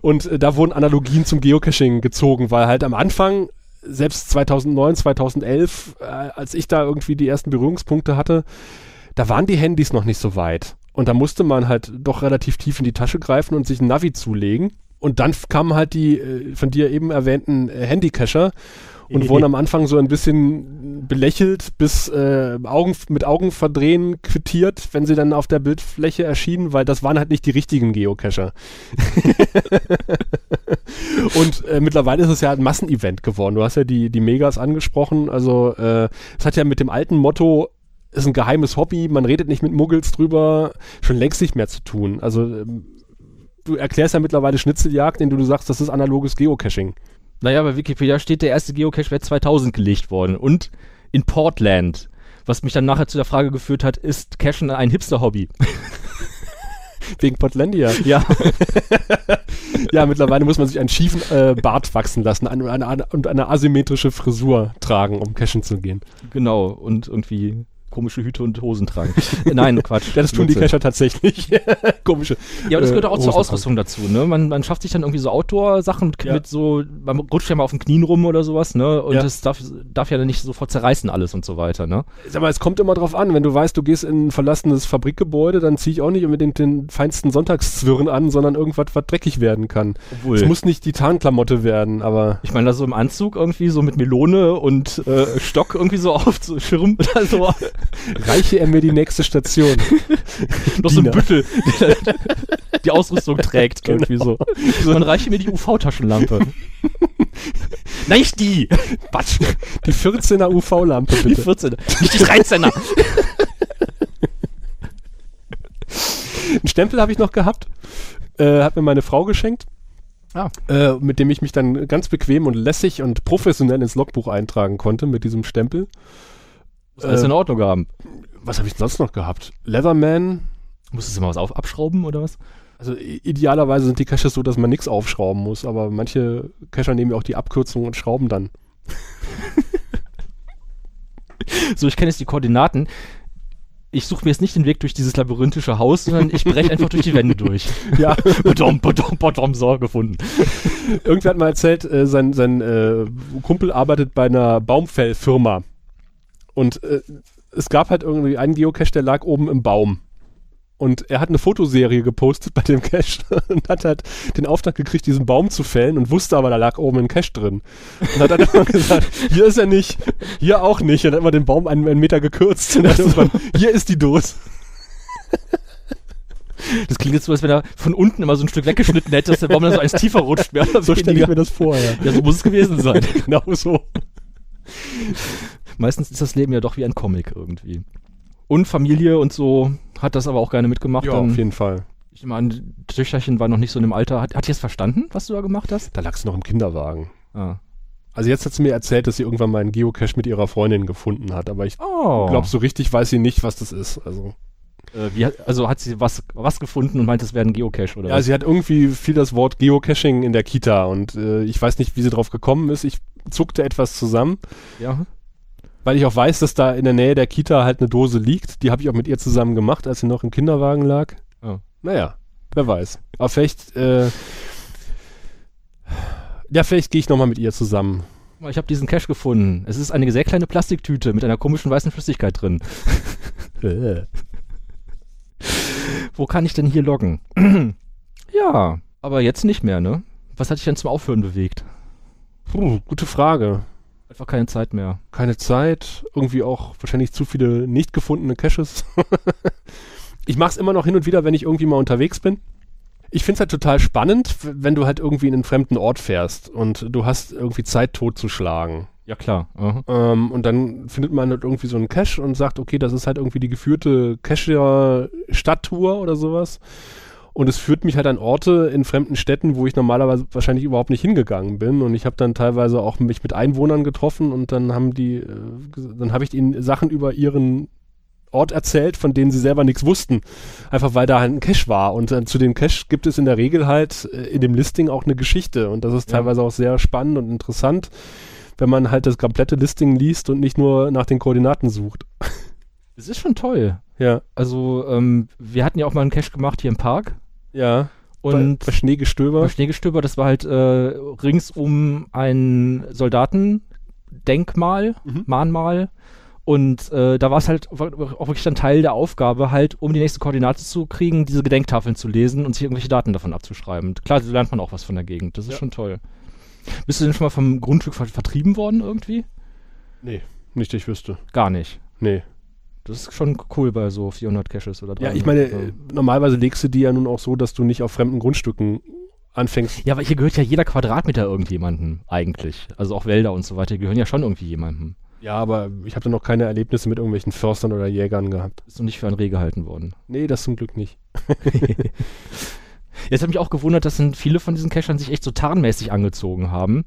Und äh, da wurden Analogien zum Geocaching gezogen, weil halt am Anfang, selbst 2009, 2011, äh, als ich da irgendwie die ersten Berührungspunkte hatte, da waren die Handys noch nicht so weit. Und da musste man halt doch relativ tief in die Tasche greifen und sich ein Navi zulegen. und dann kamen halt die äh, von dir eben erwähnten äh, Handycacher und wurden am Anfang so ein bisschen belächelt, bis äh, Augen, mit Augenverdrehen quittiert, wenn sie dann auf der Bildfläche erschienen, weil das waren halt nicht die richtigen Geocacher. und äh, mittlerweile ist es ja ein Massenevent geworden. Du hast ja die, die Megas angesprochen. Also äh, es hat ja mit dem alten Motto ist ein geheimes Hobby, man redet nicht mit Muggels drüber, schon längst nicht mehr zu tun. Also ähm, du erklärst ja mittlerweile Schnitzeljagd, indem du sagst, das ist analoges Geocaching. Naja, bei Wikipedia steht, der erste Geocache wäre 2000 gelegt worden und in Portland. Was mich dann nachher zu der Frage geführt hat, ist Cachen ein Hipster-Hobby? Wegen Portlandia. Ja. ja, mittlerweile muss man sich einen schiefen äh, Bart wachsen lassen eine, eine, und eine asymmetrische Frisur tragen, um cashen zu gehen. Genau, und irgendwie komische Hüte und Hosen tragen. Nein, Quatsch. Ja, das tun die Cacher tatsächlich. komische. Ja, aber das gehört auch zur Ausrüstung dazu, ne? Man, man schafft sich dann irgendwie so Outdoor-Sachen ja. mit so, man rutscht ja mal auf den Knien rum oder sowas, ne? Und ja. das darf, darf ja dann nicht sofort zerreißen alles und so weiter, ne? Sag mal, es kommt immer drauf an, wenn du weißt, du gehst in ein verlassenes Fabrikgebäude, dann ziehe ich auch nicht unbedingt den feinsten Sonntagszwirren an, sondern irgendwas, was dreckig werden kann. Obwohl. Es muss nicht die Tarnklamotte werden, aber. Ich meine, da so im Anzug irgendwie so mit Melone und äh, Stock irgendwie so auf, so Schirm oder so. Reiche er mir die nächste Station. Noch so ein Büttel, der die Ausrüstung trägt, genau. irgendwie so. so. Dann reiche mir die UV-Taschenlampe. Nicht die! Quatsch. Die 14er UV-Lampe, bitte. Die 14er. Nicht die 13er. Einen Stempel habe ich noch gehabt. Äh, hat mir meine Frau geschenkt. Ah. Äh, mit dem ich mich dann ganz bequem und lässig und professionell ins Logbuch eintragen konnte mit diesem Stempel. Muss alles äh, in Ordnung haben. Was habe ich sonst noch gehabt? Leatherman. Musstest du mal was auf abschrauben oder was? Also idealerweise sind die Caches so, dass man nichts aufschrauben muss, aber manche Cacher nehmen ja auch die Abkürzung und schrauben dann. so, ich kenne jetzt die Koordinaten. Ich suche mir jetzt nicht den Weg durch dieses labyrinthische Haus, sondern ich breche einfach durch die Wände durch. Ja. Badom, badom, badom, so gefunden. Irgendwer hat mal erzählt, äh, sein, sein äh, Kumpel arbeitet bei einer Baumfellfirma. Und äh, es gab halt irgendwie einen Geocache, der lag oben im Baum. Und er hat eine Fotoserie gepostet bei dem Cache und hat halt den Auftrag gekriegt, diesen Baum zu fällen und wusste aber, da lag oben ein Cache drin. Und hat dann immer gesagt, hier ist er nicht, hier auch nicht. Und hat immer den Baum einen, einen Meter gekürzt. Und hat irgendwann, hier ist die Dose. Das klingt jetzt so, als wenn er von unten immer so ein Stück weggeschnitten hätte, dass der Baum dann so eins tiefer rutscht. so stelle ich mir das vor, ja. Ja, so muss es gewesen sein. genau so meistens ist das Leben ja doch wie ein Comic irgendwie. Und Familie und so hat das aber auch gerne mitgemacht. Ja, auf jeden Fall. Ich meine, Töchterchen war noch nicht so in dem Alter. Hat, hat die es verstanden, was du da gemacht hast? Da lag sie noch im Kinderwagen. Ah. Also jetzt hat sie mir erzählt, dass sie irgendwann mal einen Geocache mit ihrer Freundin gefunden hat, aber ich oh. glaube, so richtig weiß sie nicht, was das ist. Also. Äh, wie, also hat sie was, was gefunden und meint, es wäre ein Geocache, oder? Ja, was? sie hat irgendwie viel das Wort Geocaching in der Kita und äh, ich weiß nicht, wie sie drauf gekommen ist. Ich zuckte etwas zusammen. Ja weil ich auch weiß, dass da in der Nähe der Kita halt eine Dose liegt. Die habe ich auch mit ihr zusammen gemacht, als sie noch im Kinderwagen lag. Oh. Naja, wer weiß. Aber vielleicht, äh, ja, vielleicht gehe ich nochmal mit ihr zusammen. Ich habe diesen Cash gefunden. Es ist eine sehr kleine Plastiktüte mit einer komischen weißen Flüssigkeit drin. Wo kann ich denn hier loggen? ja, aber jetzt nicht mehr, ne? Was hat dich denn zum Aufhören bewegt? Puh, gute Frage. Einfach keine Zeit mehr. Keine Zeit, irgendwie auch wahrscheinlich zu viele nicht gefundene Caches. ich mache es immer noch hin und wieder, wenn ich irgendwie mal unterwegs bin. Ich finde es halt total spannend, wenn du halt irgendwie in einen fremden Ort fährst und du hast irgendwie Zeit totzuschlagen. Ja, klar. Ähm, und dann findet man halt irgendwie so einen Cache und sagt, okay, das ist halt irgendwie die geführte Cache-Stadttour oder sowas. Und es führt mich halt an Orte in fremden Städten, wo ich normalerweise wahrscheinlich überhaupt nicht hingegangen bin. Und ich habe dann teilweise auch mich mit Einwohnern getroffen und dann haben die, äh, dann habe ich ihnen Sachen über ihren Ort erzählt, von denen sie selber nichts wussten. Einfach weil da halt ein Cache war. Und äh, zu dem Cache gibt es in der Regel halt äh, in dem Listing auch eine Geschichte. Und das ist ja. teilweise auch sehr spannend und interessant, wenn man halt das komplette Listing liest und nicht nur nach den Koordinaten sucht. Das ist schon toll. Ja. Also, ähm, wir hatten ja auch mal einen Cache gemacht hier im Park. Ja. Und bei, bei Schneegestöber. Bei Schneegestöber, das war halt äh, rings um ein Soldatendenkmal, mhm. Mahnmal. Und äh, da war es halt auch wirklich dann Teil der Aufgabe, halt, um die nächste Koordinate zu kriegen, diese Gedenktafeln zu lesen und sich irgendwelche Daten davon abzuschreiben. Klar, so lernt man auch was von der Gegend. Das ist Ja. schon toll. Bist du denn schon mal vom Grundstück ver vertrieben worden irgendwie? Nee, nicht, ich wüsste. Gar nicht. Nee. Das ist schon cool bei so 400 Caches oder Ja, 300. ich meine, Ja. äh, normalerweise legst du die ja nun auch so, dass du nicht auf fremden Grundstücken anfängst. Ja, aber hier gehört ja jeder Quadratmeter irgendjemandem eigentlich. Also auch Wälder und so weiter, die gehören ja schon irgendwie jemandem. Ja, aber ich habe da noch keine Erlebnisse mit irgendwelchen Förstern oder Jägern gehabt. Ist noch nicht für ein Reh gehalten worden. Nee, das zum Glück nicht. Jetzt hat mich auch gewundert, dass viele von diesen Cachern sich echt so tarnmäßig angezogen haben.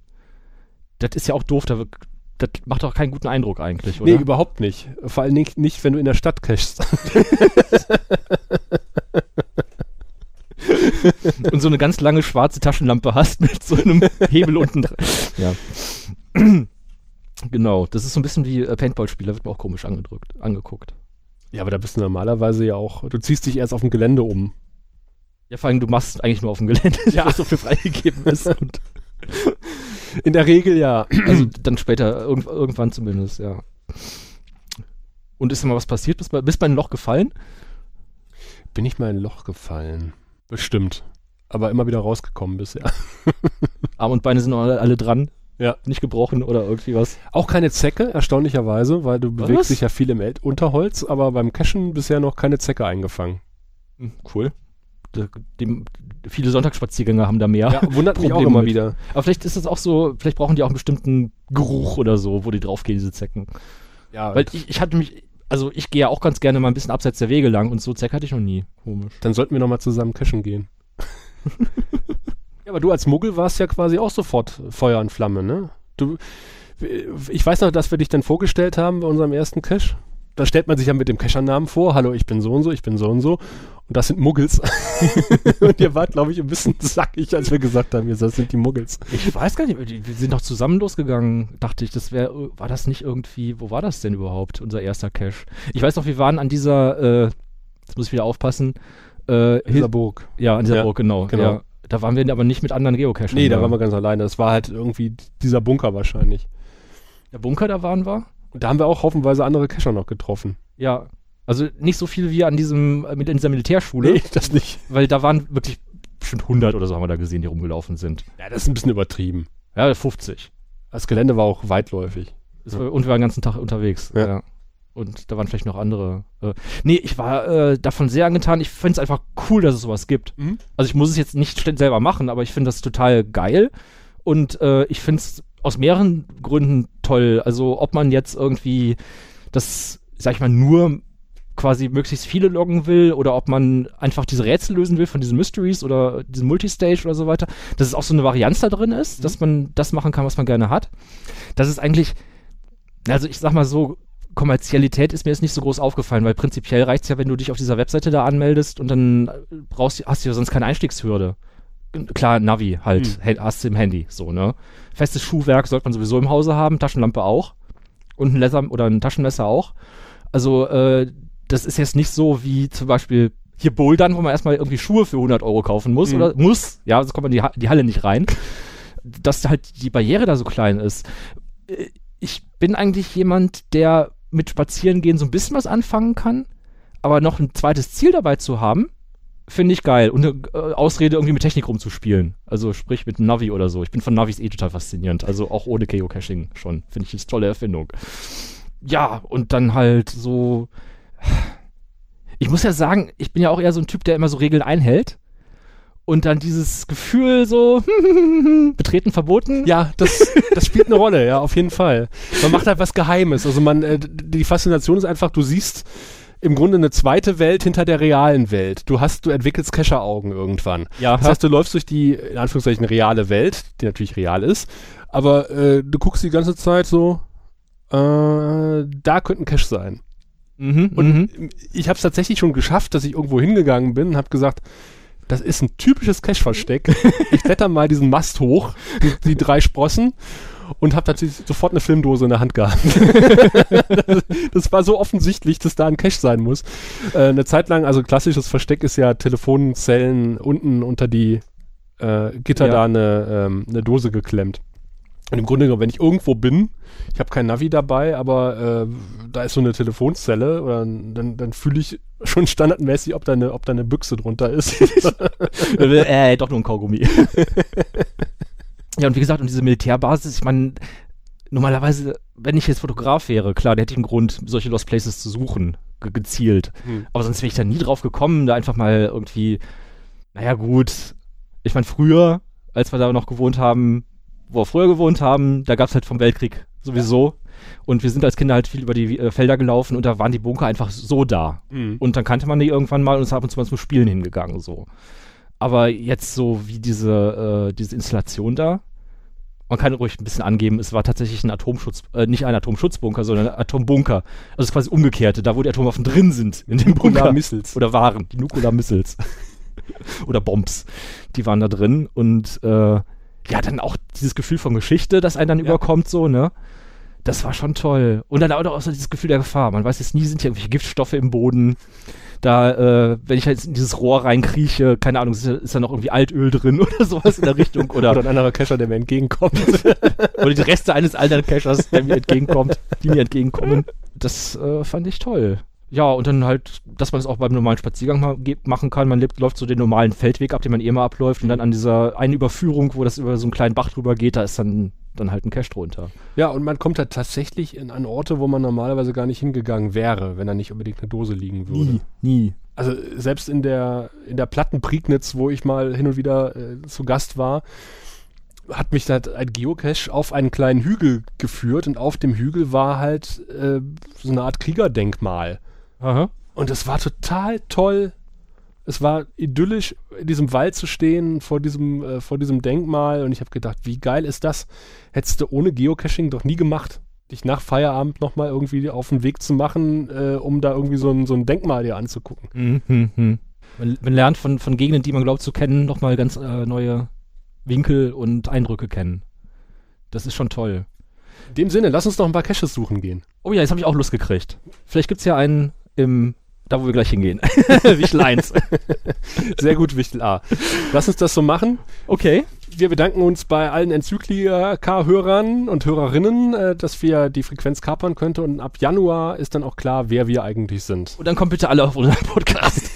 Das ist ja auch doof, da wirk- das macht doch keinen guten Eindruck eigentlich, oder? Nee, überhaupt nicht. Vor allen Dingen nicht, wenn du in der Stadt cachst. Und so eine ganz lange schwarze Taschenlampe hast mit so einem Hebel unten dran. Ja. Genau, das ist so ein bisschen wie äh, Paintball-Spieler, wird mir auch komisch angedrückt, angeguckt. Ja, aber da bist du normalerweise ja auch, du ziehst dich erst auf dem Gelände um. Ja, vor allem, du machst es eigentlich nur auf dem Gelände, ja. was so viel freigegeben ist. Und In der Regel ja. also dann später, irgend, irgendwann zumindest, ja. Und ist da mal was passiert? Bist du bist bei ein Loch gefallen? Bin ich mal in ein Loch gefallen? Bestimmt. Aber immer wieder rausgekommen bisher. Arm und Beine sind noch alle, alle dran. Ja. Nicht gebrochen oder irgendwie was. Auch keine Zecke, erstaunlicherweise, weil du Was? bewegst dich ja viel im Unterholz, aber beim Cashen bisher noch keine Zecke eingefangen. Hm, Cool. Die, die, viele Sonntagsspaziergänger haben da mehr. Ja, wundert mich auch Probleme immer mit. wieder. Aber vielleicht ist das auch so, vielleicht brauchen die auch einen bestimmten Geruch oder so, wo die draufgehen, diese Zecken. Ja, Weil ich, ich hatte mich, also ich gehe ja auch ganz gerne mal ein bisschen abseits der Wege lang und so Zeck hatte ich noch nie. Komisch. dann sollten wir nochmal zusammen cashen gehen. ja, aber du als Muggel warst ja quasi auch sofort Feuer und Flamme, ne? Du, ich weiß noch, dass wir dich dann vorgestellt haben bei unserem ersten Cache. Da stellt man sich ja mit dem Cachernamen vor. Hallo, ich bin so und so, ich bin so und so. Und das sind Muggels. und ihr wart, glaube ich, ein bisschen sackig, als wir gesagt haben, das sind die Muggels. Ich weiß gar nicht, wir sind doch zusammen losgegangen, dachte ich. Das wäre, war das nicht irgendwie, wo war das denn überhaupt, unser erster Cache? Ich weiß noch, wir waren an dieser, äh, jetzt muss ich wieder aufpassen, äh, Dieser Burg. ja, an dieser Ja, Burg, genau. genau. Ja. Da waren wir aber nicht mit anderen Geocachern. Nee, da waren wir ganz alleine. Das war halt irgendwie dieser Bunker wahrscheinlich. Der Bunker, da waren wir? Und da haben wir auch haufenweise andere Cacher noch getroffen. Ja. Also nicht so viel wie an diesem, mit in dieser Militärschule, Nee, das nicht. weil da waren wirklich bestimmt 100 oder so haben wir da gesehen, die rumgelaufen sind. Ja, das ist ein bisschen übertrieben. Ja, 50. Das Gelände war auch weitläufig. War, und wir waren den ganzen Tag unterwegs. Ja. Und da waren vielleicht noch andere. Äh, nee, ich war äh, davon sehr angetan. Ich finde es einfach cool, dass es sowas gibt. Mhm. Also ich muss es jetzt nicht selber machen, aber ich finde das total geil. Und äh, ich finde es aus mehreren Gründen toll. Also ob man jetzt irgendwie das, sag ich mal, nur quasi möglichst viele loggen will oder ob man einfach diese Rätsel lösen will von diesen Mysteries oder diesem Multistage oder so weiter, dass es auch so eine Varianz da drin ist, dass man das machen kann, was man gerne hat. Das ist eigentlich, also ich sag mal so, Kommerzialität ist mir jetzt nicht so groß aufgefallen, weil prinzipiell reicht es ja, wenn du dich auf dieser Webseite da anmeldest und dann brauchst, hast du ja sonst keine Einstiegshürde. Klar, Navi halt, Hm. du im Handy, so, ne? Festes Schuhwerk sollte man sowieso im Hause haben, Taschenlampe auch und ein Laser oder ein Taschenmesser auch. Also, äh, das ist jetzt nicht so wie zum Beispiel hier Bouldern, wo man erstmal irgendwie Schuhe für 100 Euro kaufen muss Mhm. oder muss, ja, so kommt man in die, die Halle nicht rein, dass halt die Barriere da so klein ist. Äh, Ich bin eigentlich jemand, der mit Spazierengehen so ein bisschen was anfangen kann, aber noch ein zweites Ziel dabei zu haben, finde ich geil. Und eine äh, Ausrede, irgendwie mit Technik rumzuspielen. Also sprich mit Navi oder so. Ich bin von Navis eh total faszinierend. Also auch ohne Geocaching schon. Finde ich eine tolle Erfindung. Ja, und dann halt so. Ich muss ja sagen, ich bin ja auch eher so ein Typ, der immer so Regeln einhält. Und dann dieses Gefühl so, betreten verboten. Ja, das, das spielt eine Rolle, ja, auf jeden Fall. Man macht halt was Geheimes. Also man, äh, die Faszination ist einfach, du siehst im Grunde eine zweite Welt hinter der realen Welt. Du hast, du entwickelst Kescheraugen irgendwann. ja Das heißt, du läufst durch die, in Anführungszeichen, reale Welt, die natürlich real ist, aber äh, du guckst die ganze Zeit so, äh, da könnte ein Cache sein. mhm, Und mhm. ich habe es tatsächlich schon geschafft, dass ich irgendwo hingegangen bin und habe gesagt, das ist ein typisches Cache-Versteck. ich kletter mal diesen Mast hoch, die, die drei Sprossen, und habe natürlich sofort eine Filmdose in der Hand gehabt. das, das war so offensichtlich, dass da ein Cache sein muss. Äh, eine Zeit lang, also klassisches Versteck ist ja Telefonzellen unten unter die äh, Gitter Ja. da eine, ähm, eine Dose geklemmt. Und im Grunde genommen, wenn ich irgendwo bin, ich habe kein Navi dabei, aber äh, da ist so eine Telefonzelle, oder, dann, dann fühle ich schon standardmäßig, ob da eine, ob da eine Büchse drunter ist. äh, doch nur ein Kaugummi. ja, und wie gesagt, und diese Militärbasis, ich meine, normalerweise, wenn ich jetzt Fotograf wäre, klar, der hätte ich einen Grund, solche Lost Places zu suchen, ge gezielt. Hm. Aber sonst wäre ich da nie drauf gekommen, da einfach mal irgendwie, naja, gut. Ich meine, früher, als wir da noch gewohnt haben, wo wir früher gewohnt haben, da gab es halt vom Weltkrieg sowieso. Und wir sind als Kinder halt viel über die äh, Felder gelaufen und da waren die Bunker einfach so da. Mhm. Und dann kannte man die irgendwann mal und ist ab und zu mal zum Spielen hingegangen, so. Aber jetzt so wie diese, äh, diese Installation da, man kann ruhig ein bisschen angeben, es war tatsächlich ein Atomschutz, äh, nicht ein Atomschutzbunker, sondern ein Atombunker. Also es ist quasi umgekehrte, da wo die Atomwaffen drin sind, in dem Bunker. Missiles. Oder waren, die Nukular Missiles. Oder Bombs. Die waren da drin und äh, ja, dann auch dieses Gefühl von Geschichte, das einen dann ja. überkommt, so, ne? Das war schon toll. Und dann auch so dieses Gefühl der Gefahr. Man weiß jetzt nie, sind hier irgendwelche Giftstoffe im Boden. Da, äh, wenn ich jetzt in dieses Rohr reinkrieche, keine Ahnung, ist, ist da noch irgendwie Altöl drin oder sowas in der Richtung. Oder, oder ein anderer Cacher, der mir entgegenkommt. oder die Reste eines anderen Cachers, der mir entgegenkommt, die mir entgegenkommen. Das äh, fand ich toll. Ja, und dann halt, dass man es auch beim normalen Spaziergang ma machen kann. Man lebt, läuft so den normalen Feldweg ab, den man eh mal abläuft. Und dann an dieser einen Überführung, wo das über so einen kleinen Bach drüber geht, da ist dann, dann halt ein Cache drunter. Ja, und man kommt da tatsächlich in an Orte, wo man normalerweise gar nicht hingegangen wäre, wenn da nicht unbedingt eine Dose liegen würde. Nie, nie. Also selbst in der, in der Platten Prignitz, wo ich mal hin und wieder äh, zu Gast war, hat mich da ein Geocache auf einen kleinen Hügel geführt und auf dem Hügel war halt äh, so eine Art Kriegerdenkmal. Aha. Und es war total toll. Es war idyllisch, in diesem Wald zu stehen, vor diesem, äh, vor diesem Denkmal. Und ich habe gedacht, wie geil ist das? Hättest du ohne Geocaching doch nie gemacht. Dich nach Feierabend nochmal irgendwie auf den Weg zu machen, äh, um da irgendwie so ein, so ein Denkmal dir anzugucken. Mhm, mh. man, man, lernt von, von Gegenden, die man glaubt zu kennen, nochmal ganz äh, neue Winkel und Eindrücke kennen. Das ist schon toll. In dem Sinne, lass uns noch ein paar Caches suchen gehen. Oh ja, jetzt habe ich auch Lust gekriegt. Vielleicht gibt es ja einen im, da wo wir gleich hingehen. Wichtel 1. Sehr gut, Wichtel A. Lass uns das so machen. Okay. Wir bedanken uns bei allen Enzyklika-Hörern und Hörerinnen, äh, dass wir die Frequenz kapern könnten und ab Januar ist dann auch klar, wer wir eigentlich sind. Und dann kommt bitte alle auf unseren Podcast.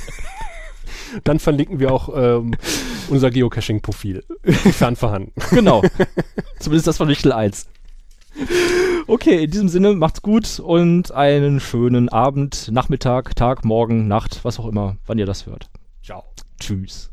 dann verlinken wir auch ähm, unser Geocaching-Profil. Fern vorhanden. Genau. Zumindest das von Wichtel 1. Okay, in diesem Sinne, macht's gut und einen schönen Abend, Nachmittag, Tag, Morgen, Nacht, was auch immer, wann ihr das hört. Ciao. Tschüss.